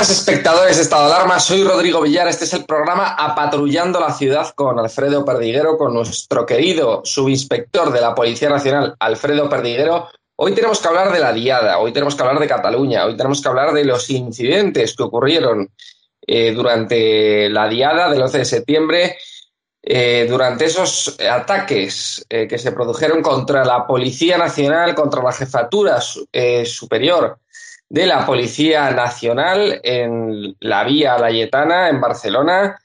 buenas, espectadores de Estado de Alarma. Soy Rodrigo Villar. Este es el programa Apatrullando la Ciudad con Alfredo Perdiguero, con nuestro querido subinspector de la Policía Nacional, Alfredo Perdiguero. Hoy tenemos que hablar de la Diada, hoy tenemos que hablar de Cataluña, hoy tenemos que hablar de los incidentes que ocurrieron eh, durante la Diada del 11 de septiembre, eh, durante esos ataques eh, que se produjeron contra la Policía Nacional, contra la Jefatura Superior de la Policía Nacional en la Vía Layetana, en Barcelona.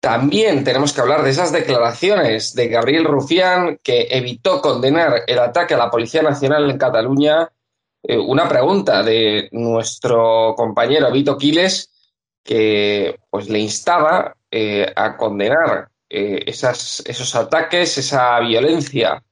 También tenemos que hablar de esas declaraciones de Gabriel Rufián, que evitó condenar el ataque a la Policía Nacional en Cataluña. Eh, una pregunta de nuestro compañero Vito Quiles, que pues, le instaba eh, a condenar eh, esas, esos ataques, esa violencia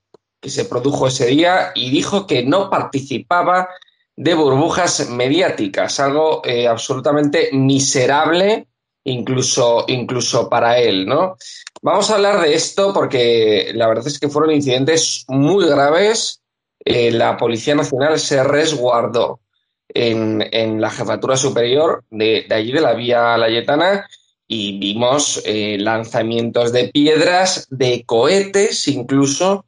que se produjo ese día y dijo que no participaba de burbujas mediáticas, algo eh, absolutamente miserable incluso, incluso para él, ¿no? Vamos a hablar de esto porque la verdad es que fueron incidentes muy graves. Eh, la Policía Nacional se resguardó en, la jefatura superior de, allí de la Vía Layetana y vimos eh, lanzamientos de piedras, de cohetes incluso,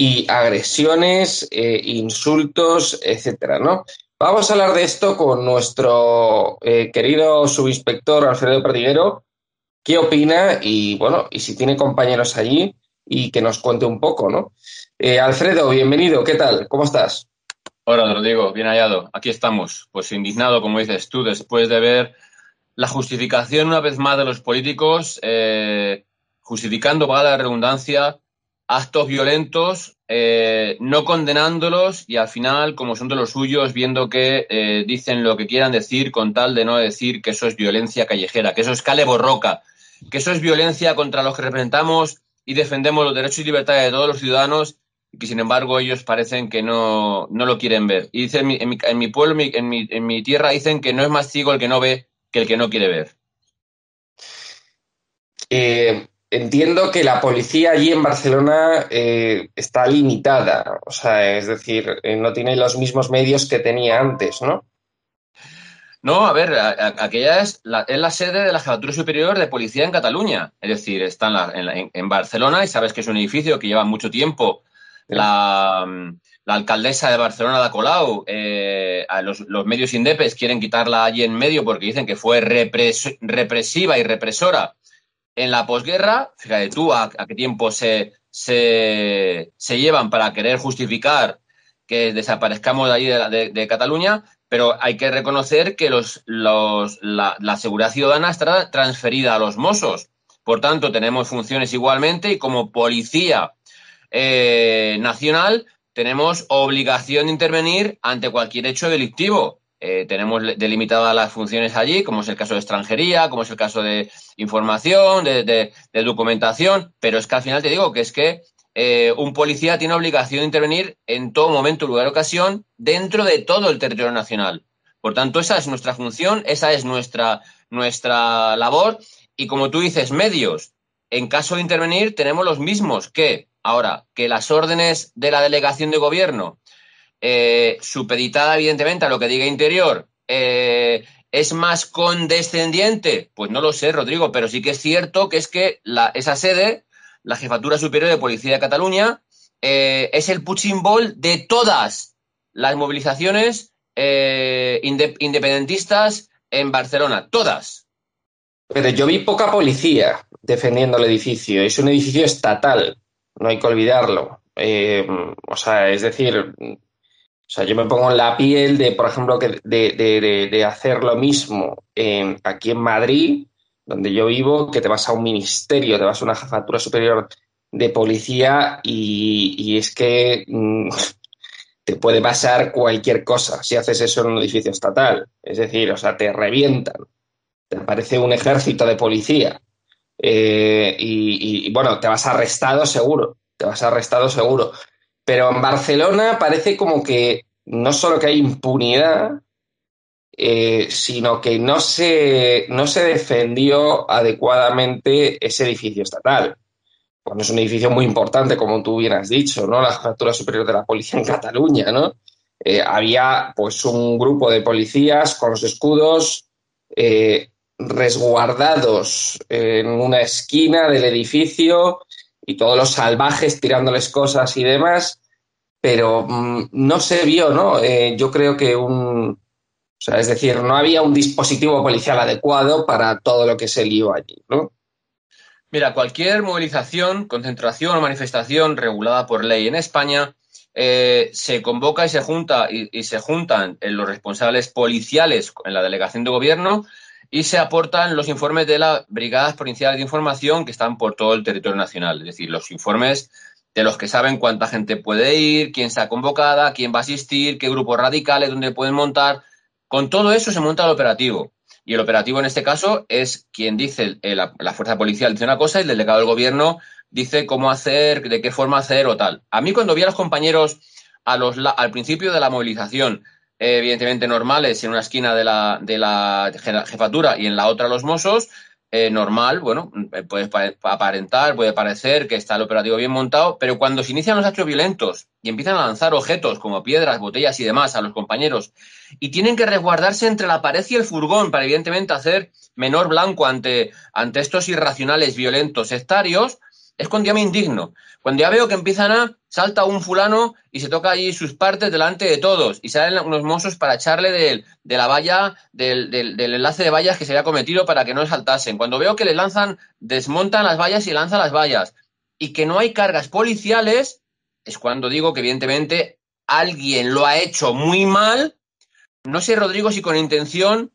y agresiones, eh, insultos, etcétera, ¿no? Vamos a hablar de esto con nuestro eh, querido subinspector Alfredo Perdiguero. ¿Qué opina? Y bueno, y si tiene compañeros allí y que nos cuente un poco, ¿no? Eh, Alfredo, bienvenido, ¿qué tal? ¿Cómo estás? Hola, Rodrigo, bien hallado. Aquí estamos, pues indignado, como dices tú, después de ver la justificación una vez más de los políticos, justificando, para la redundancia, actos violentos, eh, no condenándolos y al final, como son de los suyos, viendo que eh, dicen lo que quieran decir con tal de no decir que eso es violencia callejera, que eso es cale borroca, que eso es violencia contra los que representamos y defendemos los derechos y libertades de todos los ciudadanos y que sin embargo ellos parecen que no, lo quieren ver. Y dicen en mi, en mi pueblo, en mi, en mi tierra, dicen que no es más ciego el que no ve que el que no quiere ver. Eh, entiendo que la policía allí en Barcelona eh, está limitada, o sea, es decir, eh, no tiene los mismos medios que tenía antes, ¿no? No, a ver, aquella es la, es la sede de la Jefatura Superior de Policía en Cataluña. Es decir, está en, Barcelona y sabes que es un edificio que lleva mucho tiempo. La, alcaldesa de Barcelona, da Colau, eh, los, medios indepes quieren quitarla allí en medio porque dicen que fue represiva y represora en la posguerra, fíjate tú a, qué tiempo se, se, llevan para querer justificar que desaparezcamos de allí de, Cataluña, pero hay que reconocer que los, los, la, seguridad ciudadana está transferida a los Mossos. Por tanto, tenemos funciones igualmente y como policía eh, nacional tenemos obligación de intervenir ante cualquier hecho delictivo. Eh, tenemos delimitadas las funciones allí, como es el caso de extranjería, como es el caso de información, de, documentación, pero es que al final te digo que es que eh, un policía tiene obligación de intervenir en todo momento, lugar ocasión dentro de todo el territorio nacional. Por tanto, esa es nuestra función, esa es nuestra, nuestra labor y como tú dices, medios. En caso de intervenir, tenemos los mismos que, ahora, que las órdenes de la delegación de gobierno eh, supeditada evidentemente a lo que diga Interior, eh, ¿es más condescendiente? Pues no lo sé, Rodrigo, pero sí que es cierto que es que esa sede, la Jefatura Superior de Policía de Cataluña, eh, es el punching ball de todas las movilizaciones independentistas en Barcelona, todas. Pero yo vi poca policía defendiendo el edificio. Es un edificio estatal, no hay que olvidarlo. o sea, es decir, o sea, yo me pongo en la piel de, por ejemplo, que de, hacer lo mismo aquí en Madrid, donde yo vivo, que te vas a un ministerio, te vas a una jefatura superior de policía y, es que mm, te puede pasar cualquier cosa si haces eso en un edificio estatal. Es decir, o sea, te revientan. Te aparece un ejército de policía. Eh, y, y, bueno, te vas arrestado seguro. Te vas arrestado seguro. Pero en Barcelona parece como que no solo que hay impunidad, eh, sino que no se, no se defendió adecuadamente ese edificio estatal. Bueno, es un edificio muy importante, como tú bien has dicho, ¿no? La Jefatura Superior de la Policía en Cataluña, ¿no? Eh, había pues un grupo de policías con los escudos eh, resguardados en una esquina del edificio y todos los salvajes tirándoles cosas y demás, pero mm, no se vio, ¿no? Eh, yo creo que un... O sea, es decir, no había un dispositivo policial adecuado para todo lo que se lió allí, ¿no? Mira, cualquier movilización, concentración o manifestación regulada por ley en España eh, se convoca y se junta y, se juntan los responsables policiales en la delegación de gobierno y se aportan los informes de las brigadas provinciales de información que están por todo el territorio nacional, es decir, los informes de los que saben cuánta gente puede ir, quién está convocada, quién va a asistir, qué grupos radicales, dónde pueden montar. Con todo eso se monta el operativo. Y el operativo en este caso es quien dice, eh, la, fuerza policial dice una cosa y el delegado del gobierno dice cómo hacer, de qué forma hacer o tal. A mí cuando vi a los compañeros a los, al principio de la movilización, evidentemente normales en una esquina de la, de la jefatura y en la otra los mozos, eh, normal, bueno, eh, puede aparentar, puede parecer que está el operativo bien montado, pero cuando se inician los hechos violentos y empiezan a lanzar objetos como piedras, botellas y demás a los compañeros y tienen que resguardarse entre la pared y el furgón para evidentemente hacer menor blanco ante, ante estos irracionales violentos sectarios, es cuando ya me indigno. Cuando ya veo que empiezan a, salta un fulano y se toca allí sus partes delante de todos y salen unos mozos para echarle de, la valla, del, del, enlace de vallas que se había cometido para que no saltasen. Cuando veo que le lanzan, desmontan las vallas y lanzan las vallas y que no hay cargas policiales, es cuando digo que evidentemente alguien lo ha hecho muy mal no sé, Rodrigo, si con intención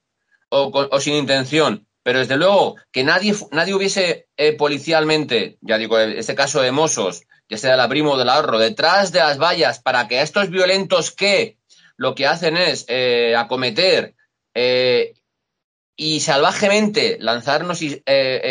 o, sin intención, pero desde luego que nadie, nadie hubiese eh, policialmente, ya digo, este caso de Mossos, ya sea de la Primo o del ahorro, detrás de las vallas para que estos violentos que lo que hacen es eh, acometer y salvajemente lanzarnos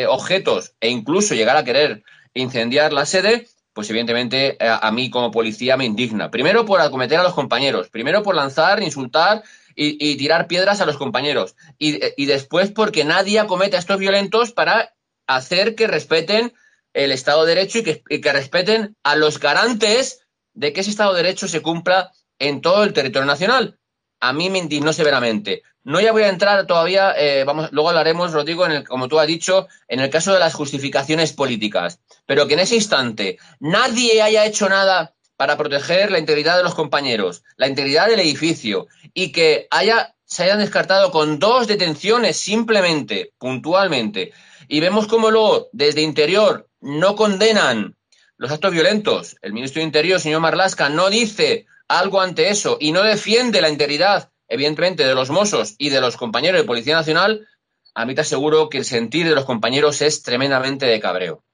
objetos e incluso llegar a querer incendiar la sede, pues evidentemente a mí como policía me indigna. Primero por acometer a los compañeros, primero por lanzar, insultar y, tirar piedras a los compañeros. Y, después porque nadie acomete a estos violentos para hacer que respeten el Estado de Derecho y que, respeten a los garantes de que ese Estado de Derecho se cumpla en todo el territorio nacional. A mí me indignó severamente. No ya voy a entrar todavía, eh, vamos, luego hablaremos, Rodrigo, en el, como tú has dicho, en el caso de las justificaciones políticas. Pero que en ese instante nadie haya hecho nada para proteger la integridad de los compañeros, la integridad del edificio y que haya, se hayan descartado con dos detenciones simplemente, puntualmente. Y vemos cómo luego, desde Interior, no condenan los actos violentos. El ministro de Interior, señor Marlasca, no dice algo ante eso y no defiende la integridad, evidentemente, de los mozos y de los compañeros de Policía Nacional. A mí te aseguro que el sentir de los compañeros es tremendamente de cabreo.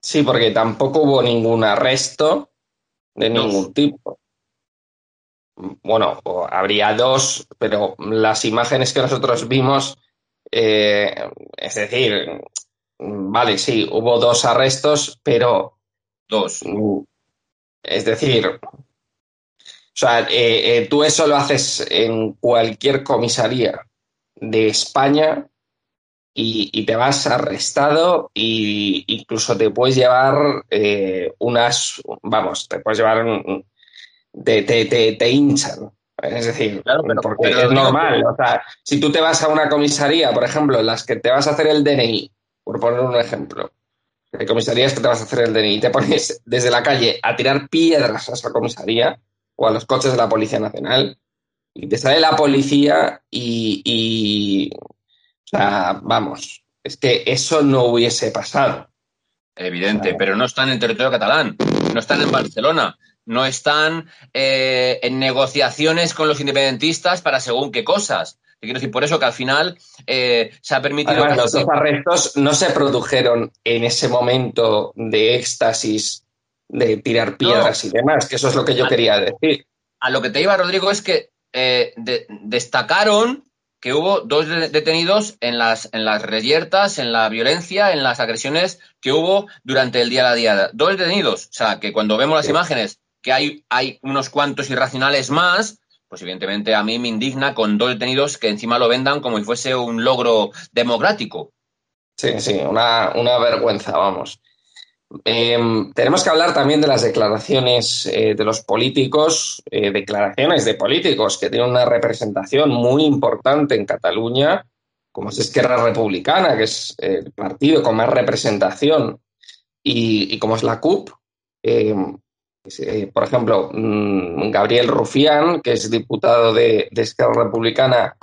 Sí, porque tampoco hubo ningún arresto de ningún tipo. Bueno, habría dos, pero las imágenes que nosotros vimos, eh, es decir, vale, sí, hubo dos arrestos, pero... Dos. Es decir, o sea, eh, eh, tú eso lo haces en cualquier comisaría de España y, te vas arrestado e incluso te puedes llevar eh, unas, vamos, te puedes llevar, te, te, te, hinchan. Es decir, porque es normal. O sea, si tú te vas a una comisaría, por ejemplo, en las que te vas a hacer el DNI, por poner un ejemplo, hay comisarías que te vas a hacer el DNI y te pones desde la calle a tirar piedras a esa comisaría o a los coches de la Policía Nacional y te sale la policía y sea, vamos, es que eso no hubiese pasado. Evidente, pero no están en territorio catalán, no están en Barcelona, no están eh, en negociaciones con los independentistas para según qué cosas. quiero decir, por eso que al final eh, se ha permitido... los dos arrestos no se produjeron en ese momento de éxtasis, de tirar piedras y demás, que eso es lo que yo quería decir. A lo que te iba, Rodrigo, es que eh, destacaron que hubo dos detenidos en las, en las reyertas, en la violencia, en las agresiones que hubo durante el día a día. Dos detenidos. O sea, que cuando vemos las imágenes que hay, hay unos cuantos irracionales más, pues evidentemente a mí me indigna con dos detenidos que encima lo vendan como si fuese un logro democrático. Sí, sí, una, una vergüenza, vamos. Em, tenemos que hablar también de las declaraciones eh, de los políticos, eh, declaraciones de políticos que tienen una representación muy importante en Cataluña como es Esquerra Republicana, que es el partido con más representación, y, como es la CUP, eh, eh, por ejemplo, mm, Gabriel Rufián, que es diputado de, Esquerra Republicana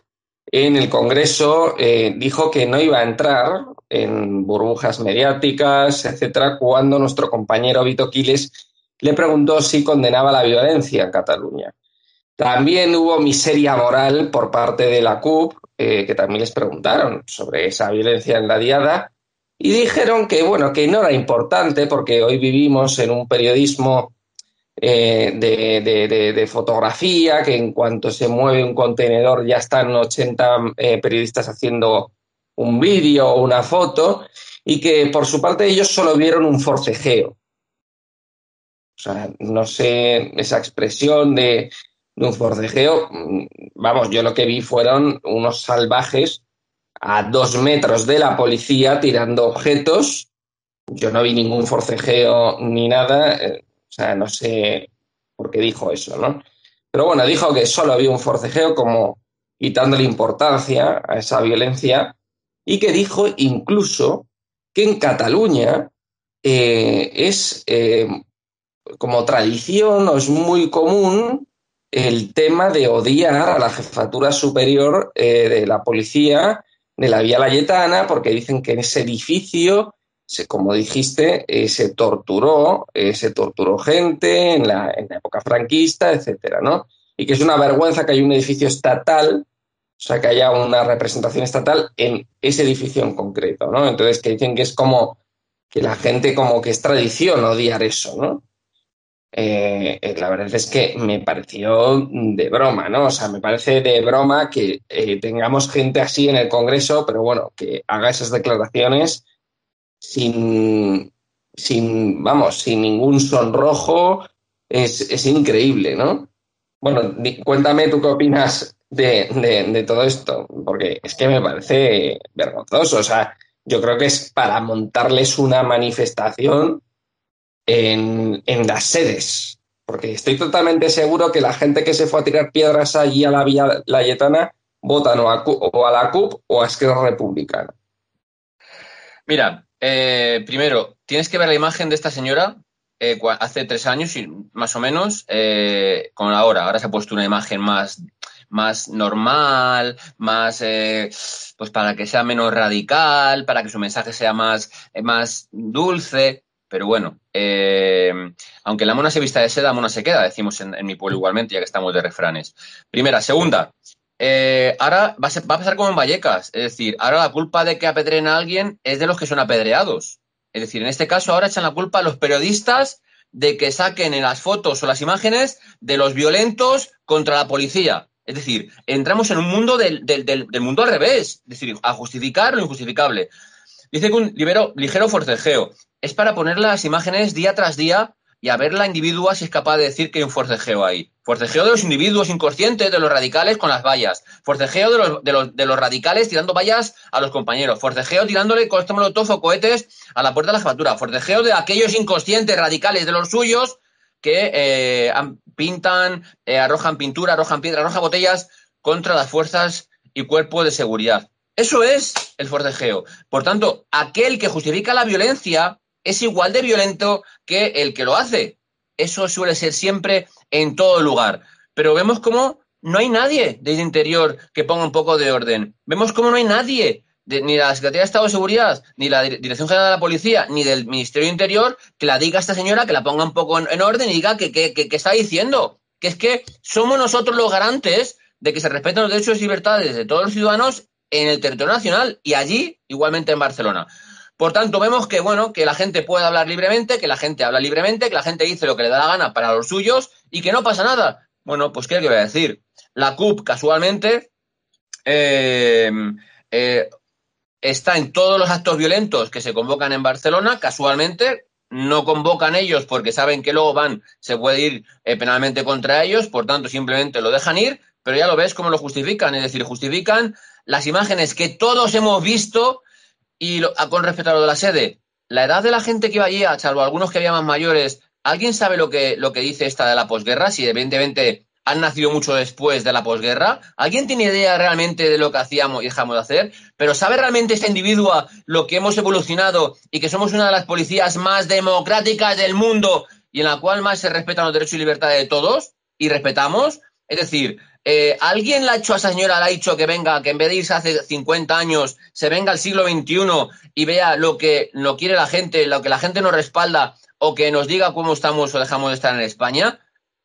en el Congreso, eh, dijo que no iba a entrar en burbujas mediáticas, etcétera, cuando nuestro compañero Vito Quiles le preguntó si condenaba la violencia en Cataluña. También hubo miseria moral por parte de la CUP, eh, que también les preguntaron sobre esa violencia en la diada, y dijeron que, bueno, que no era importante porque hoy vivimos en un periodismo eh, de, fotografía, que en cuanto se mueve un contenedor ya están 80 eh, periodistas haciendo un vídeo o una foto, y que por su parte ellos solo vieron un forcejeo. O sea, no sé, esa expresión de un forcejeo, mm, vamos, yo lo que vi fueron unos salvajes a dos metros de la policía tirando objetos. Yo no vi ningún forcejeo ni nada, eh, o sea, no sé por qué dijo eso, ¿no? Pero bueno, dijo que solo había un forcejeo como quitándole importancia a esa violencia y que dijo incluso que en Cataluña eh, es eh, como tradición o es muy común el tema de odiar a la jefatura superior eh, de la policía de la Vía Layetana, porque dicen que en ese edificio, se, como dijiste, se torturó, se torturó gente en la, en la, época franquista, etcétera, ¿no? Y que es una vergüenza que haya un edificio estatal, o sea, que haya una representación estatal en ese edificio en concreto, ¿no? Entonces, que dicen que es como que la gente como que es tradición odiar eso, ¿no? Eh, eh, la verdad es que me pareció de broma, ¿no? O sea, me parece de broma que eh, tengamos gente así en el Congreso, pero bueno, que haga esas declaraciones sin, sin vamos, sin ningún sonrojo, es, increíble, ¿no? Bueno, cuéntame tú qué opinas de, de todo esto, porque es que me parece vergonzoso, o sea, yo creo que es para montarles una manifestación en, las sedes, porque estoy totalmente seguro que la gente que se fue a tirar piedras allí a la Vía Layetana votan o a, la CUP o a Esquerra Republicana. Mira, eh, primero, tienes que ver la imagen de esta señora eh, hace tres años, más o menos, eh, con ahora. Ahora se ha puesto una imagen más, más normal, más, pues para que sea menos radical, para que su mensaje sea más, más dulce. Pero bueno, eh, aunque la mona se vista de seda, mona se queda, decimos en, mi pueblo igualmente, ya que estamos de refranes. Primera. Segunda, eh, ahora va a, pasar como en Vallecas. Es decir, ahora la culpa de que apedreen a alguien es de los que son apedreados. Es decir, en este caso ahora echan la culpa a los periodistas de que saquen en las fotos o las imágenes de los violentos contra la policía. Es decir, entramos en un mundo del, mundo al revés. Es decir, a justificar lo injustificable. Dice que un ligero forcejeo es para poner las imágenes día tras día y a ver la individua si es capaz de decir que hay un forcejeo ahí. Forcejeo de los individuos inconscientes, de los radicales con las vallas. Forcejeo de los radicales tirando vallas a los compañeros. Forcejeo tirándole costos molotov o cohetes a la puerta de la jefatura. Forcejeo de aquellos inconscientes radicales de los suyos que eh, pintan, eh, arrojan pintura, arrojan piedra, arrojan botellas contra las fuerzas y cuerpos de seguridad. Eso es el forcejeo. Por tanto, aquel que justifica la violencia es igual de violento que el que lo hace. Eso suele ser siempre en todo lugar. Pero vemos cómo no hay nadie desde interior que ponga un poco de orden. Vemos cómo no hay nadie, ni la Secretaría de Estado de Seguridad, ni la Dirección General de la Policía, ni del Ministerio de Interior, que la diga a esta señora, que la ponga un poco en, orden y diga que, está diciendo. Que es que somos nosotros los garantes de que se respeten los derechos y libertades de todos los ciudadanos en el territorio nacional y allí igualmente en Barcelona. Por tanto, vemos que, bueno, que la gente puede hablar libremente, que la gente habla libremente, que la gente dice lo que le da la gana para los suyos y que no pasa nada. Bueno, pues, ¿qué que voy a decir? La CUP, casualmente, eh, eh, está en todos los actos violentos que se convocan en Barcelona, casualmente, no convocan ellos porque saben que luego van, se puede ir eh, penalmente contra ellos, por tanto, simplemente lo dejan ir, pero ya lo ves cómo lo justifican, es decir, justifican las imágenes que todos hemos visto y con respecto a lo de la sede, la edad de la gente que iba allí, salvo algunos que había más mayores, ¿alguien sabe lo que, lo que dice esta de la posguerra? Si evidentemente han nacido mucho después de la posguerra? ¿Alguien tiene idea realmente de lo que hacíamos y dejamos de hacer? ¿Pero sabe realmente este individuo lo que hemos evolucionado y que somos una de las policías más democráticas del mundo y en la cual más se respetan los derechos y libertades de todos? ¿Y respetamos? Es decir, eh, ¿alguien le ha hecho a esa señora, le ha dicho que venga, que en vez de irse hace 50 años, se venga al siglo XXI y vea lo que no quiere la gente, lo que la gente nos respalda o que nos diga cómo estamos o dejamos de estar en España?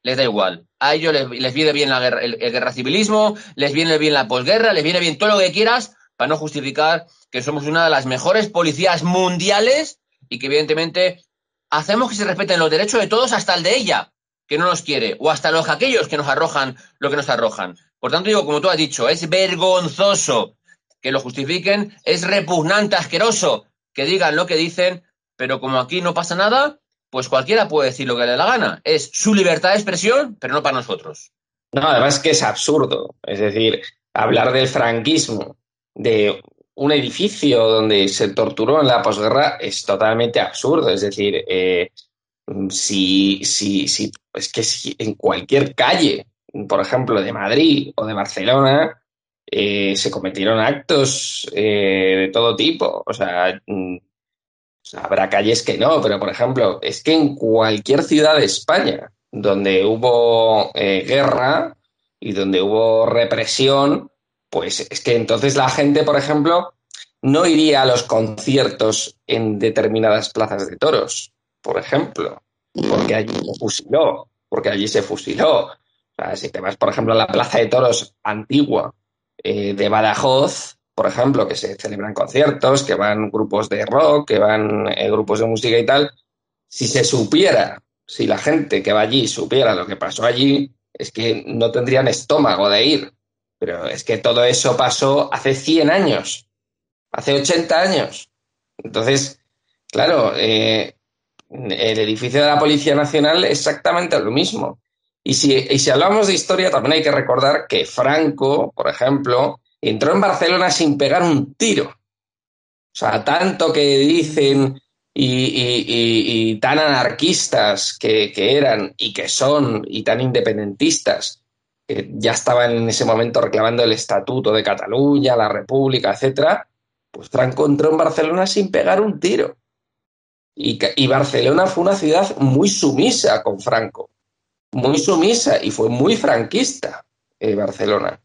Les da igual. A ellos les, viene bien la guerra, el, guerra civilismo, les viene bien la posguerra, les viene bien todo lo que quieras para no justificar que somos una de las mejores policías mundiales y que evidentemente hacemos que se respeten los derechos de todos hasta el de ella que no nos quiere, o hasta los aquellos que nos arrojan lo que nos arrojan. Por tanto, digo, como tú has dicho, es vergonzoso que lo justifiquen, es repugnante, asqueroso que digan lo que dicen, pero como aquí no pasa nada, pues cualquiera puede decir lo que le dé la gana. Es su libertad de expresión, pero no para nosotros. No, además que es absurdo. Es decir, hablar del franquismo, de un edificio donde se torturó en la posguerra, es totalmente absurdo. Es decir, eh, si, si, si, es que si en cualquier calle, por ejemplo, de Madrid o de Barcelona, eh, se cometieron actos eh, de todo tipo. O sea, mm, habrá calles que no, pero por ejemplo, es que en cualquier ciudad de España donde hubo eh, guerra y donde hubo represión, pues es que entonces la gente, por ejemplo, no iría a los conciertos en determinadas plazas de toros por ejemplo, porque allí se fusiló, porque allí se fusiló. O sea, si te vas, por ejemplo, a la Plaza de Toros antigua eh, de Badajoz, por ejemplo, que se celebran conciertos, que van grupos de rock, que van eh, grupos de música y tal, si se supiera, si la gente que va allí supiera lo que pasó allí, es que no tendrían estómago de ir. Pero es que todo eso pasó hace 100 años, hace 80 años. Entonces, claro, eh, el edificio de la Policía Nacional exactamente lo mismo. Y si, y si hablamos de historia, también hay que recordar que Franco, por ejemplo, entró en Barcelona sin pegar un tiro. O sea, tanto que dicen y, tan anarquistas que, eran y que son y tan independentistas, que ya estaban en ese momento reclamando el estatuto de Cataluña, la República, etcétera, pues Franco entró en Barcelona sin pegar un tiro. Y, Barcelona fue una ciudad muy sumisa con Franco, muy sumisa y fue muy franquista eh, Barcelona.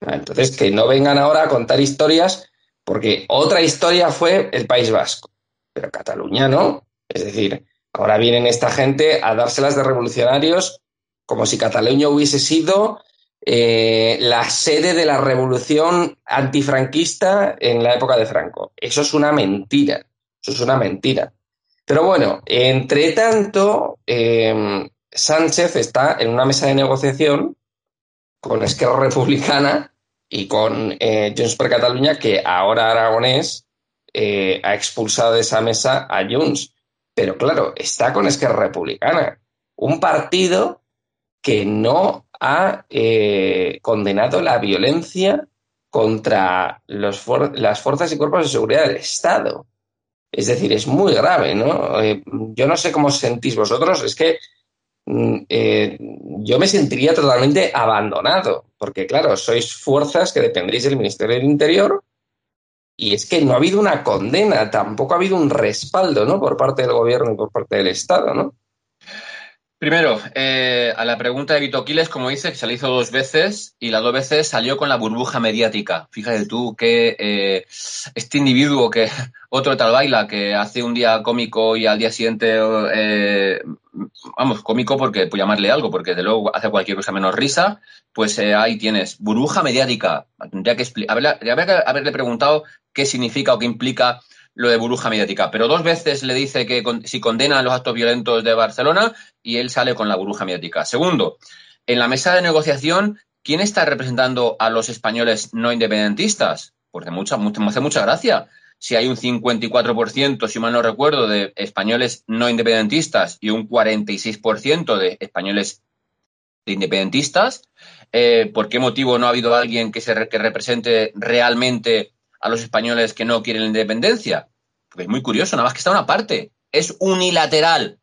Entonces, que no vengan ahora a contar historias, porque otra historia fue el País Vasco, pero Cataluña no. Es decir, ahora vienen esta gente a dárselas de revolucionarios como si Cataluña hubiese sido eh, la sede de la revolución antifranquista en la época de Franco. Eso es una mentira. Eso es una mentira. Pero bueno, entre tanto, em, Sánchez está en una mesa de negociación con Esquerra Republicana y con eh, Junts per Cataluña, que ahora Aragonés eh, ha expulsado de esa mesa a Junts. Pero claro, está con Esquerra Republicana, un partido que no ha eh, condenado la violencia contra las fuerzas y cuerpos de seguridad del Estado. Es decir, es muy grave, ¿no? Eh, yo no sé cómo sentís vosotros, es que eh, yo me sentiría totalmente abandonado, porque claro, sois fuerzas que dependéis del Ministerio del Interior y es que no ha habido una condena, tampoco ha habido un respaldo, ¿no? Por parte del gobierno y por parte del Estado, ¿no? Primero, eh, a la pregunta de Vito Quiles, como dice, que se le hizo dos veces y las dos veces salió con la burbuja mediática. Fíjate tú que eh, este individuo que otro tal baila, que hace un día cómico y al día siguiente, eh, vamos, cómico porque, pues llamarle algo, porque de luego hace cualquier cosa menos risa, pues ahí tienes, burbuja mediática. Tendría que, que haberle preguntado qué significa o qué implica lo de burbuja mediática, pero dos veces le dice que si condena los actos violentos de Barcelona y él sale con la burbuja mediática. Segundo, en la mesa de negociación, ¿quién está representando a los españoles no independentistas? Porque mucha, me hace mucha gracia. Si hay un 54%, si mal no recuerdo, de españoles no independentistas y un 46% de españoles independentistas, eh, ¿por qué motivo no ha habido alguien que, se, que represente realmente a los españoles que no quieren la independencia? Porque es muy curioso, nada más que está una parte. Es unilateral.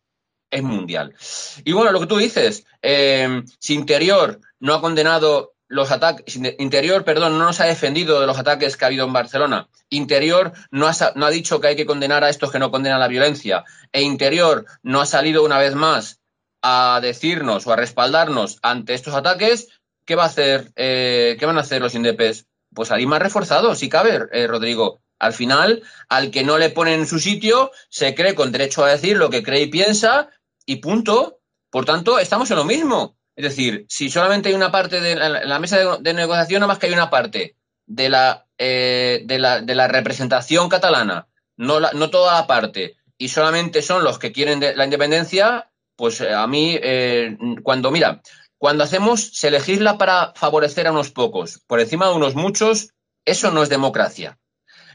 es mundial. Y bueno, lo que tú dices, eh, si Interior no ha condenado los ataques, Interior, perdón, no nos ha defendido de los ataques que ha habido en Barcelona. Interior no ha, no ha dicho que hay que condenar a estos que no condenan la violencia. E Interior no ha salido una vez más a decirnos o a respaldarnos ante estos ataques. ¿Qué va a hacer? Eh, ¿Qué van a hacer los indepes? Pues salir más reforzados, si cabe, eh, Rodrigo. Al final, al que no le ponen en su sitio, se cree con derecho a decir lo que cree y piensa, y punto. Por tanto, estamos en lo mismo. Es decir, si solamente hay una parte de la, mesa de, negociación, nada más que hay una parte de la, eh, de la, de la representación catalana, no, no toda la parte, y solamente son los que quieren la independencia, pues eh, a mí, eh, cuando, mira, cuando hacemos, se legisla para favorecer a unos pocos, por encima de unos muchos, eso no es democracia.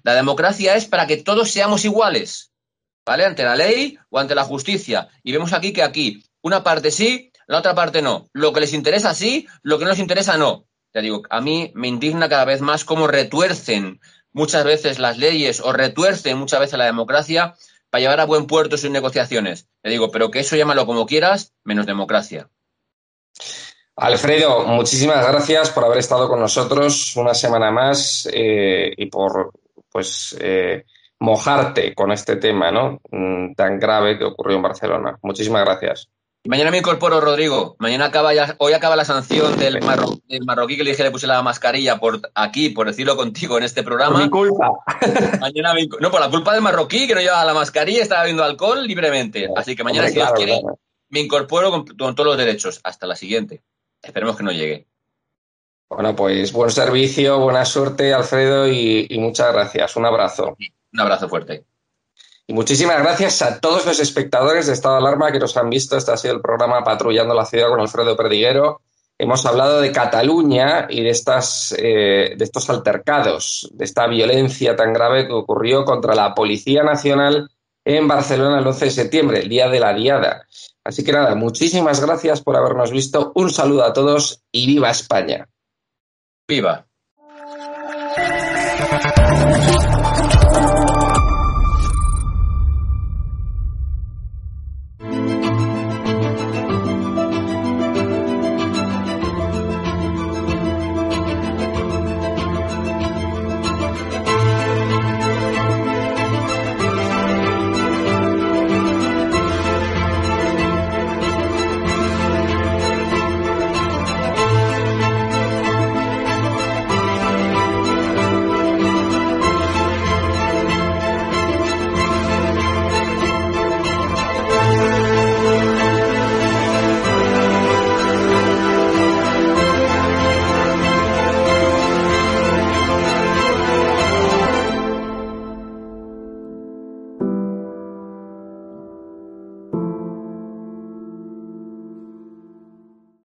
La democracia es para que todos seamos iguales, ¿vale? Ante la ley o ante la justicia. Y vemos aquí que aquí una parte sí, la otra parte no. Lo que les interesa sí, lo que no les interesa no. Ya digo, a mí me indigna cada vez más cómo retuercen muchas veces las leyes o retuercen muchas veces la democracia para llevar a buen puerto sus negociaciones. Te digo, pero que eso llámalo como quieras, menos democracia. Alfredo, muchísimas gracias por haber estado con nosotros una semana más eh, y por pues eh, mojarte con este tema ¿no? Mm, tan grave que ocurrió en Barcelona. Muchísimas gracias. Mañana me incorporo, Rodrigo. Mañana acaba ya, hoy acaba la sanción del, marroquí que le dije le puse la mascarilla por aquí, por decirlo contigo en este programa. Por mi culpa. Mañana no, por la culpa del marroquí que no llevaba la mascarilla, estaba bebiendo alcohol libremente. Así que mañana, si Dios quiere, me incorporo con, todos los derechos. Hasta la siguiente. Esperemos que no llegue. Bueno, pues buen servicio, buena suerte, Alfredo, y muchas gracias. Un abrazo. Un abrazo fuerte. Y muchísimas gracias a todos los espectadores de Estado de Alarma que nos han visto. Este ha sido el programa Patrullando la Ciudad con Alfredo Perdiguero. Hemos hablado de Cataluña y de, estas, eh, de estos altercados, de esta violencia tan grave que ocurrió contra la Policía Nacional en Barcelona el 11 de septiembre, el día de la Diada. Así que nada, muchísimas gracias por habernos visto. Un saludo a todos y viva España. Viva.